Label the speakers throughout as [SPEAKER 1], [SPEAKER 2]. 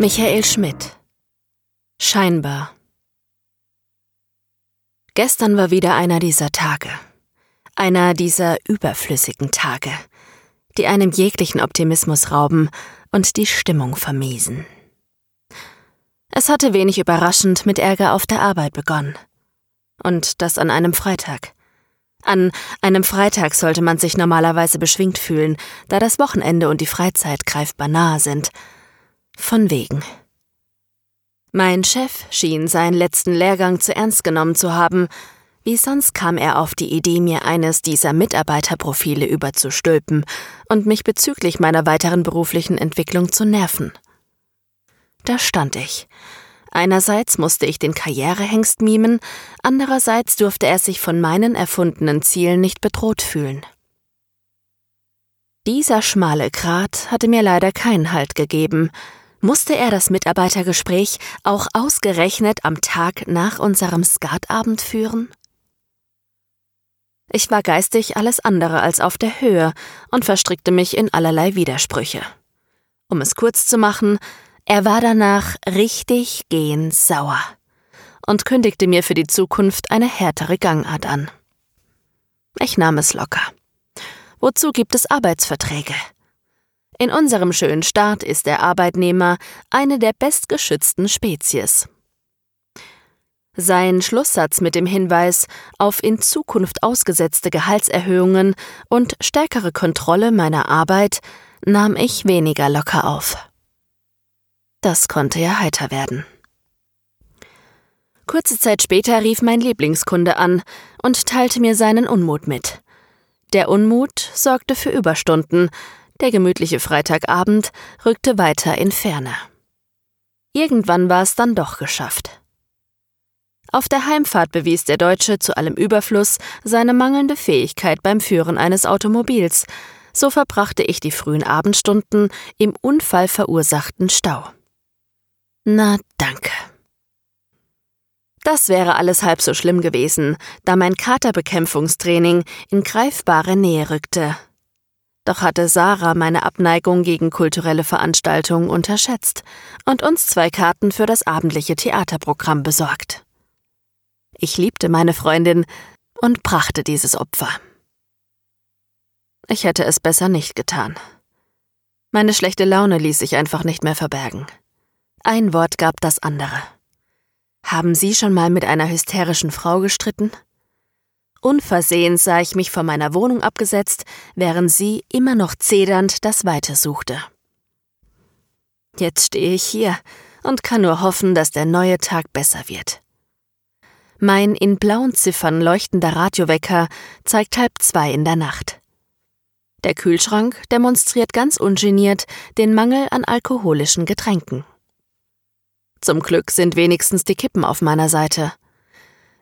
[SPEAKER 1] Michael Schmidt Scheinbar Gestern war wieder einer dieser Tage. Einer dieser überflüssigen Tage, die einem jeglichen Optimismus rauben und die Stimmung vermiesen. Es hatte wenig überraschend mit Ärger auf der Arbeit begonnen. Und das an einem Freitag. An einem Freitag sollte man sich normalerweise beschwingt fühlen, da das Wochenende und die Freizeit greifbar nahe sind. Von wegen. Mein Chef schien seinen letzten Lehrgang zu ernst genommen zu haben. Wie sonst kam er auf die Idee, mir eines dieser Mitarbeiterprofile überzustülpen und mich bezüglich meiner weiteren beruflichen Entwicklung zu nerven. Da stand ich. Einerseits musste ich den Karrierehengst mimen, andererseits durfte er sich von meinen erfundenen Zielen nicht bedroht fühlen. Dieser schmale Grat hatte mir leider keinen Halt gegeben. Musste er das Mitarbeitergespräch auch ausgerechnet am Tag nach unserem Skatabend führen? Ich war geistig alles andere als auf der Höhe und verstrickte mich in allerlei Widersprüche. Um es kurz zu machen, er war danach richtig gehend sauer und kündigte mir für die Zukunft eine härtere Gangart an. Ich nahm es locker. Wozu gibt es Arbeitsverträge? In unserem schönen Staat ist der Arbeitnehmer eine der bestgeschützten Spezies. Sein Schlusssatz mit dem Hinweis auf in Zukunft ausgesetzte Gehaltserhöhungen und stärkere Kontrolle meiner Arbeit nahm ich weniger locker auf. Das konnte ja heiter werden. Kurze Zeit später rief mein Lieblingskunde an und teilte mir seinen Unmut mit. Der Unmut sorgte für Überstunden, der gemütliche Freitagabend rückte weiter in Ferne. Irgendwann war es dann doch geschafft. Auf der Heimfahrt bewies der Deutsche zu allem Überfluss seine mangelnde Fähigkeit beim Führen eines Automobils, so verbrachte ich die frühen Abendstunden im unfallverursachten Stau. Na, danke. Das wäre alles halb so schlimm gewesen, da mein Katerbekämpfungstraining in greifbare Nähe rückte. Doch hatte Sarah meine Abneigung gegen kulturelle Veranstaltungen unterschätzt und uns zwei Karten für das abendliche Theaterprogramm besorgt. Ich liebte meine Freundin und brachte dieses Opfer. Ich hätte es besser nicht getan. Meine schlechte Laune ließ sich einfach nicht mehr verbergen. Ein Wort gab das andere. Haben Sie schon mal mit einer hysterischen Frau gestritten? Unversehens sah ich mich von meiner Wohnung abgesetzt, während sie immer noch zedernd das Weite suchte. Jetzt stehe ich hier und kann nur hoffen, dass der neue Tag besser wird. Mein in blauen Ziffern leuchtender Radiowecker zeigt halb zwei in der Nacht. Der Kühlschrank demonstriert ganz ungeniert den Mangel an alkoholischen Getränken. Zum Glück sind wenigstens die Kippen auf meiner Seite.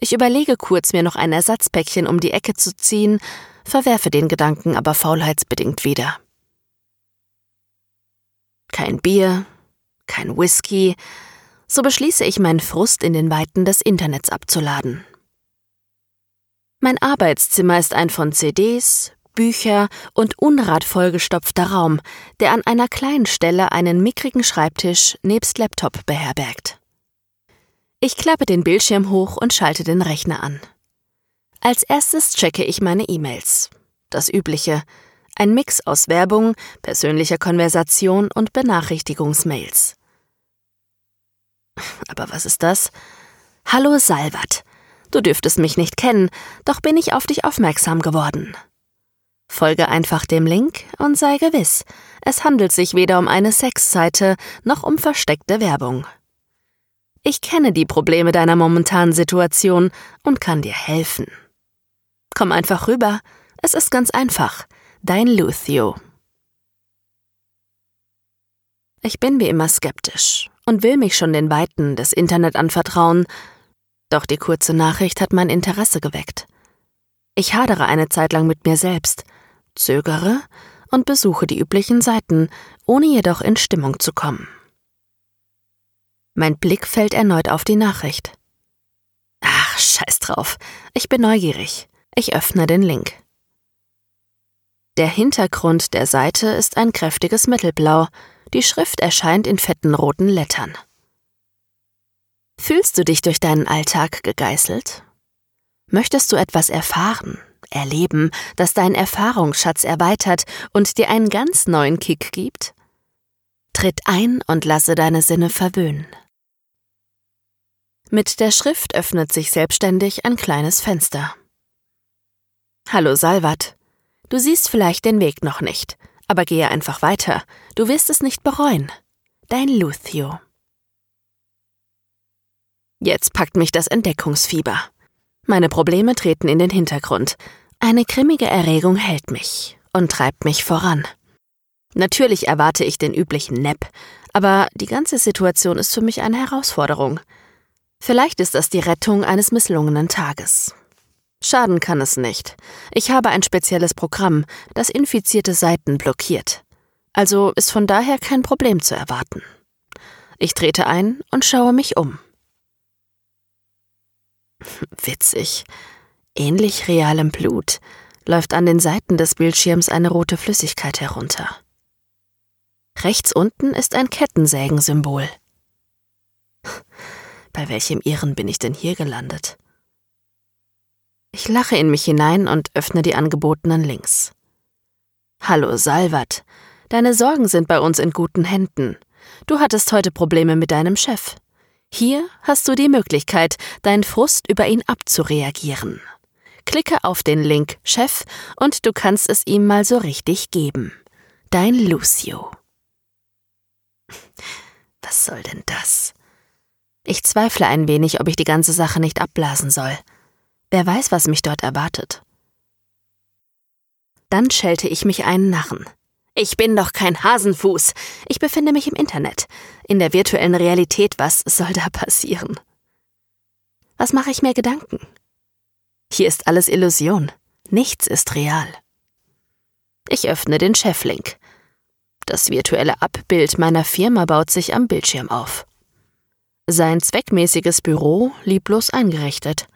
[SPEAKER 1] Ich überlege kurz, mir noch ein Ersatzpäckchen um die Ecke zu ziehen, verwerfe den Gedanken aber faulheitsbedingt wieder. Kein Bier, kein Whisky, so beschließe ich meinen Frust in den Weiten des Internets abzuladen. Mein Arbeitszimmer ist ein von CDs, Bücher und Unrat vollgestopfter Raum, der an einer kleinen Stelle einen mickrigen Schreibtisch nebst Laptop beherbergt. Ich klappe den Bildschirm hoch und schalte den Rechner an. Als erstes checke ich meine E-Mails. Das übliche, ein Mix aus Werbung, persönlicher Konversation und Benachrichtigungsmails. Aber was ist das? Hallo Salvat. Du dürftest mich nicht kennen, doch bin ich auf dich aufmerksam geworden. Folge einfach dem Link und sei gewiss, es handelt sich weder um eine Sexseite noch um versteckte Werbung. Ich kenne die Probleme deiner momentanen Situation und kann dir helfen. Komm einfach rüber, es ist ganz einfach. Dein Luthio. Ich bin wie immer skeptisch und will mich schon den Weiten des Internet anvertrauen, doch die kurze Nachricht hat mein Interesse geweckt. Ich hadere eine Zeit lang mit mir selbst, zögere und besuche die üblichen Seiten, ohne jedoch in Stimmung zu kommen. Mein Blick fällt erneut auf die Nachricht. Ach, scheiß drauf. Ich bin neugierig. Ich öffne den Link. Der Hintergrund der Seite ist ein kräftiges Mittelblau, Die Schrift erscheint in fetten roten Lettern. Fühlst du dich durch deinen Alltag gegeißelt? Möchtest du etwas erfahren, erleben, das deinen Erfahrungsschatz erweitert und dir einen ganz neuen Kick gibt? Tritt ein und lasse deine Sinne verwöhnen. Mit der Schrift öffnet sich selbstständig ein kleines Fenster. Hallo Salvat. Du siehst vielleicht den Weg noch nicht, aber gehe einfach weiter. Du wirst es nicht bereuen. Dein Luthio. Jetzt packt mich das Entdeckungsfieber. Meine Probleme treten in den Hintergrund. Eine grimmige Erregung hält mich und treibt mich voran. Natürlich erwarte ich den üblichen Nepp, aber die ganze Situation ist für mich eine Herausforderung. Vielleicht ist das die Rettung eines misslungenen Tages. Schaden kann es nicht. Ich habe ein spezielles Programm, das infizierte Seiten blockiert. Also ist von daher kein Problem zu erwarten. Ich trete ein und schaue mich um. Witzig. Ähnlich realem Blut läuft an den Seiten des Bildschirms eine rote Flüssigkeit herunter. Rechts unten ist ein Kettensägensymbol. Bei welchem Irren bin ich denn hier gelandet? Ich lache in mich hinein und öffne die angebotenen Links. Hallo, Salvat. Deine Sorgen sind bei uns in guten Händen. Du hattest heute Probleme mit deinem Chef. Hier hast du die Möglichkeit, deinen Frust über ihn abzureagieren. Klicke auf den Link Chef und du kannst es ihm mal so richtig geben. Dein Lucio. Was soll denn das? Ich zweifle ein wenig, ob ich die ganze Sache nicht abblasen soll. Wer weiß, was mich dort erwartet. Dann schelte ich mich einen Narren. Ich bin doch kein Hasenfuß. Ich befinde mich im Internet. In der virtuellen Realität, was soll da passieren? Was mache ich mir Gedanken? Hier ist alles Illusion. Nichts ist real. Ich öffne den Cheflink. Das virtuelle Abbild meiner Firma baut sich am Bildschirm auf. Sein zweckmäßiges Büro lieblos eingerichtet.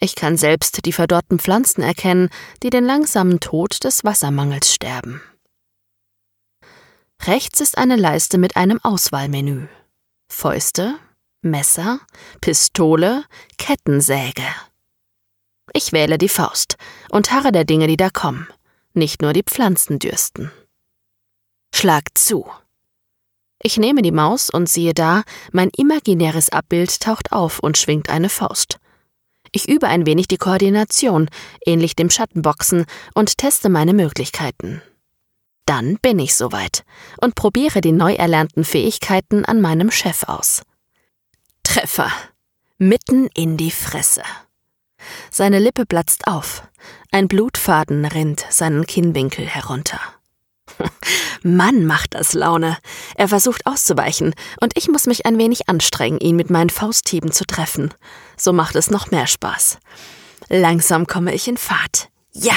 [SPEAKER 1] Ich kann selbst die verdorrten Pflanzen erkennen, die den langsamen Tod des Wassermangels sterben. Rechts ist eine Leiste mit einem Auswahlmenü. Fäuste, Messer, Pistole, Kettensäge. Ich wähle die Faust und harre der Dinge, die da kommen. Nicht nur die Pflanzen dürsten. Schlag zu. Ich nehme die Maus und siehe da, mein imaginäres Abbild taucht auf und schwingt eine Faust. Ich übe ein wenig die Koordination, ähnlich dem Schattenboxen, und teste meine Möglichkeiten. Dann bin ich soweit und probiere die neu erlernten Fähigkeiten an meinem Chef aus. Treffer. Mitten in die Fresse. Seine Lippe platzt auf. Ein Blutfaden rinnt seinen Kinnwinkel herunter. Mann, macht das Laune. Er versucht auszuweichen, und ich muss mich ein wenig anstrengen, ihn mit meinen Fausthieben zu treffen. So macht es noch mehr Spaß. Langsam komme ich in Fahrt. Ja!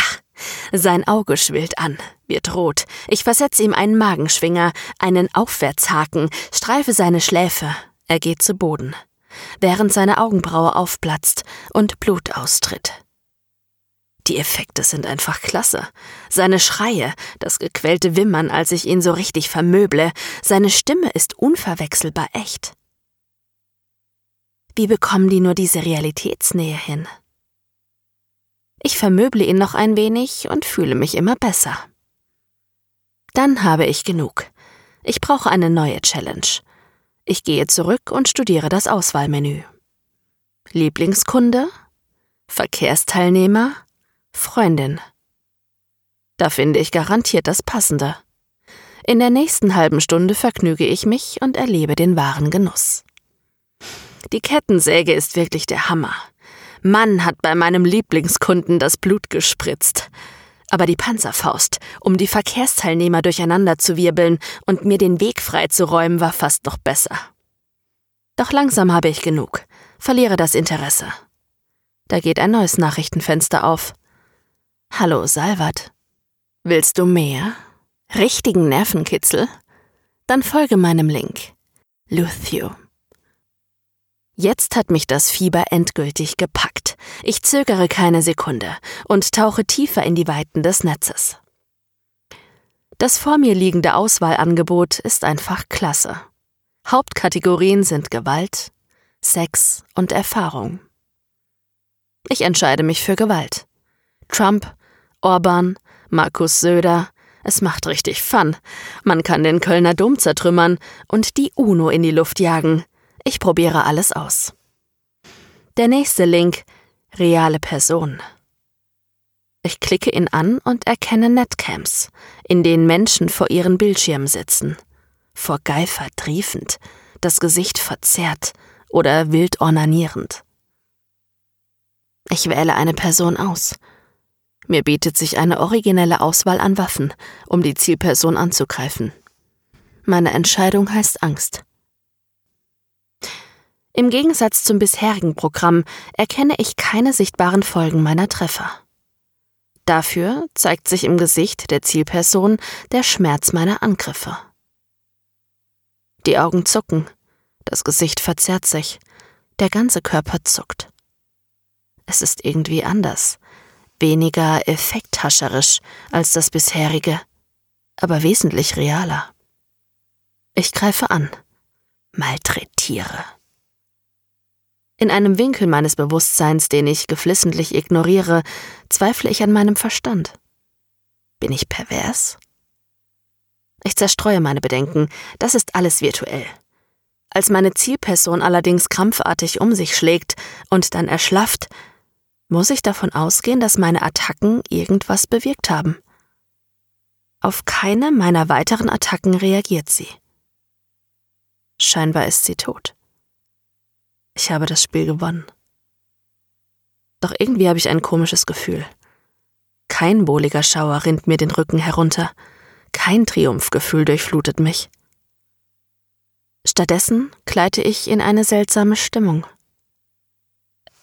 [SPEAKER 1] Sein Auge schwillt an, wird rot. Ich versetze ihm einen Magenschwinger, einen Aufwärtshaken, streife seine Schläfe. Er geht zu Boden, während seine Augenbraue aufplatzt und Blut austritt. Die Effekte sind einfach klasse. Seine Schreie, das gequälte Wimmern, als ich ihn so richtig vermöble, seine Stimme ist unverwechselbar echt. Wie bekommen die nur diese Realitätsnähe hin? Ich vermöble ihn noch ein wenig und fühle mich immer besser. Dann habe ich genug. Ich brauche eine neue Challenge. Ich gehe zurück und studiere das Auswahlmenü. Lieblingskunde? Verkehrsteilnehmer? Freundin. Da finde ich garantiert das Passende. In der nächsten halben Stunde vergnüge ich mich und erlebe den wahren Genuss. Die Kettensäge ist wirklich der Hammer. Mann hat bei meinem Lieblingskunden das Blut gespritzt. Aber die Panzerfaust, um die Verkehrsteilnehmer durcheinander zu wirbeln und mir den Weg freizuräumen, war fast noch besser. Doch langsam habe ich genug, verliere das Interesse. Da geht ein neues Nachrichtenfenster auf. Hallo, Salvat. Willst du mehr? Richtigen Nervenkitzel? Dann folge meinem Link. Luthio. Jetzt hat mich das Fieber endgültig gepackt. Ich zögere keine Sekunde und tauche tiefer in die Weiten des Netzes. Das vor mir liegende Auswahlangebot ist einfach klasse. Hauptkategorien sind Gewalt, Sex und Erfahrung. Ich entscheide mich für Gewalt. Trump, Orban, Markus Söder, es macht richtig Fun. Man kann den Kölner Dom zertrümmern und die UNO in die Luft jagen. Ich probiere alles aus. Der nächste Link reale Person. Ich klicke ihn an und erkenne Netcams, in denen Menschen vor ihren Bildschirmen sitzen. Vor Geifer triefend, das Gesicht verzerrt oder wild ornanierend. Ich wähle eine Person aus. Mir bietet sich eine originelle Auswahl an Waffen, um die Zielperson anzugreifen. Meine Entscheidung heißt Angst. Im Gegensatz zum bisherigen Programm erkenne ich keine sichtbaren Folgen meiner Treffer. Dafür zeigt sich im Gesicht der Zielperson der Schmerz meiner Angriffe. Die Augen zucken, das Gesicht verzerrt sich, der ganze Körper zuckt. Es ist irgendwie anders, weniger effekthascherisch als das bisherige, aber wesentlich realer. Ich greife an, malträtiere. In einem Winkel meines Bewusstseins, den ich geflissentlich ignoriere, zweifle ich an meinem Verstand. Bin ich pervers? Ich zerstreue meine Bedenken, das ist alles virtuell. Als meine Zielperson allerdings krampfartig um sich schlägt und dann erschlafft, muss ich davon ausgehen, dass meine Attacken irgendwas bewirkt haben. Auf keine meiner weiteren Attacken reagiert sie. Scheinbar ist sie tot. Ich habe das Spiel gewonnen. Doch irgendwie habe ich ein komisches Gefühl. Kein wohliger Schauer rinnt mir den Rücken herunter, kein Triumphgefühl durchflutet mich. Stattdessen gleite ich in eine seltsame Stimmung.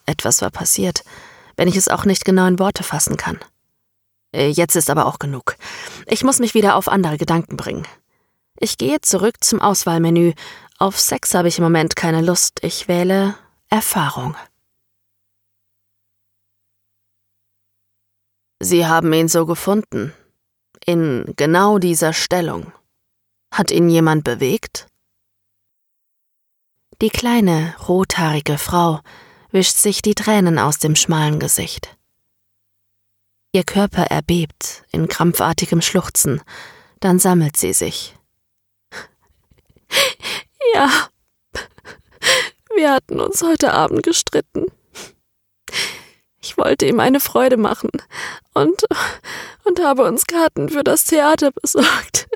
[SPEAKER 1] Etwas war passiert, wenn ich es auch nicht genau in Worte fassen kann. Äh, jetzt ist aber auch genug. Ich muss mich wieder auf andere Gedanken bringen. Ich gehe zurück zum Auswahlmenü auf Sex habe ich im Moment keine Lust. Ich wähle Erfahrung. Sie haben ihn so gefunden. In genau dieser Stellung. Hat ihn jemand bewegt? Die kleine, rothaarige Frau wischt sich die Tränen aus dem schmalen Gesicht. Ihr Körper erbebt in krampfartigem Schluchzen, dann sammelt sie sich.
[SPEAKER 2] Ja. Wir hatten uns heute Abend gestritten. Ich wollte ihm eine Freude machen und, und habe uns Karten für das Theater besorgt.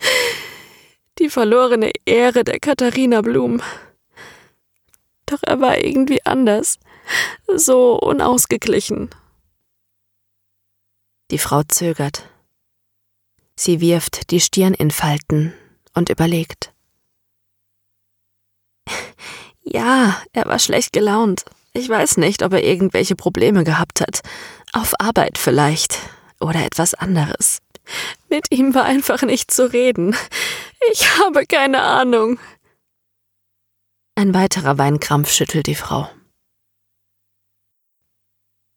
[SPEAKER 2] Die verlorene Ehre der Katharina Blum. Doch er war irgendwie anders, so unausgeglichen.
[SPEAKER 1] Die Frau zögert. Sie wirft die Stirn in Falten und überlegt.
[SPEAKER 2] Ja, er war schlecht gelaunt. Ich weiß nicht, ob er irgendwelche Probleme gehabt hat. Auf Arbeit vielleicht. Oder etwas anderes. Mit ihm war einfach nicht zu reden. Ich habe keine Ahnung.
[SPEAKER 1] Ein weiterer Weinkrampf schüttelt die Frau.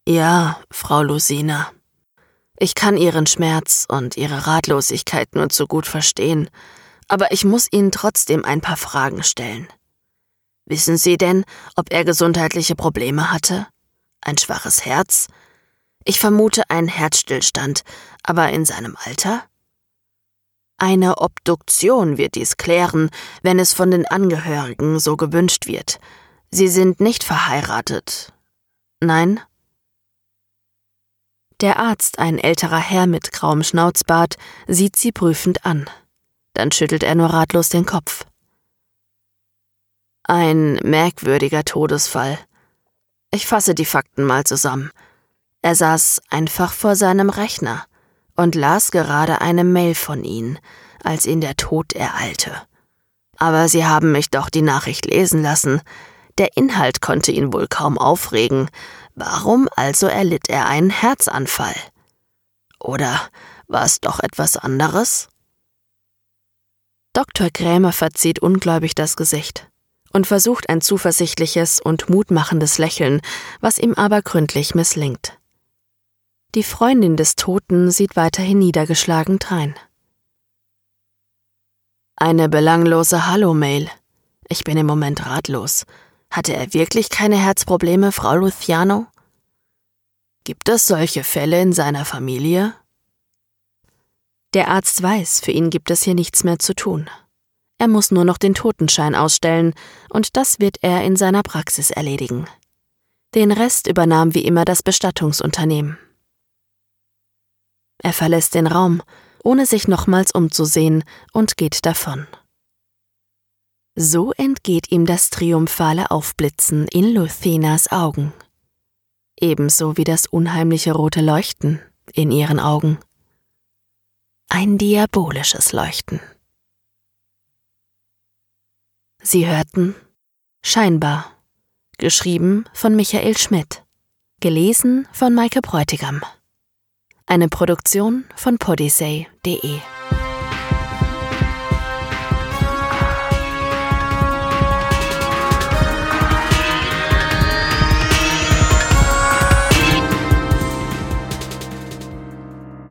[SPEAKER 1] Ja, Frau Lusina. Ich kann Ihren Schmerz und Ihre Ratlosigkeit nur zu gut verstehen aber ich muss Ihnen trotzdem ein paar Fragen stellen. Wissen Sie denn, ob er gesundheitliche Probleme hatte? Ein schwaches Herz? Ich vermute einen Herzstillstand, aber in seinem Alter? Eine Obduktion wird dies klären, wenn es von den Angehörigen so gewünscht wird. Sie sind nicht verheiratet. Nein? Der Arzt, ein älterer Herr mit grauem Schnauzbart, sieht sie prüfend an. Dann schüttelt er nur ratlos den Kopf. Ein merkwürdiger Todesfall. Ich fasse die Fakten mal zusammen. Er saß einfach vor seinem Rechner und las gerade eine Mail von Ihnen, als ihn der Tod ereilte. Aber Sie haben mich doch die Nachricht lesen lassen. Der Inhalt konnte ihn wohl kaum aufregen. Warum also erlitt er einen Herzanfall? Oder war es doch etwas anderes? Dr. Krämer verzieht ungläubig das Gesicht und versucht ein zuversichtliches und mutmachendes Lächeln, was ihm aber gründlich misslingt. Die Freundin des Toten sieht weiterhin niedergeschlagen drein. Eine belanglose Hallo-Mail. Ich bin im Moment ratlos. Hatte er wirklich keine Herzprobleme, Frau Luciano? Gibt es solche Fälle in seiner Familie? Der Arzt weiß, für ihn gibt es hier nichts mehr zu tun. Er muss nur noch den Totenschein ausstellen, und das wird er in seiner Praxis erledigen. Den Rest übernahm wie immer das Bestattungsunternehmen. Er verlässt den Raum, ohne sich nochmals umzusehen, und geht davon. So entgeht ihm das triumphale Aufblitzen in Luthenas Augen. Ebenso wie das unheimliche rote Leuchten in ihren Augen. Ein diabolisches Leuchten. Sie hörten Scheinbar, geschrieben von Michael Schmidt, gelesen von Maike Bräutigam. Eine Produktion von podyssey.de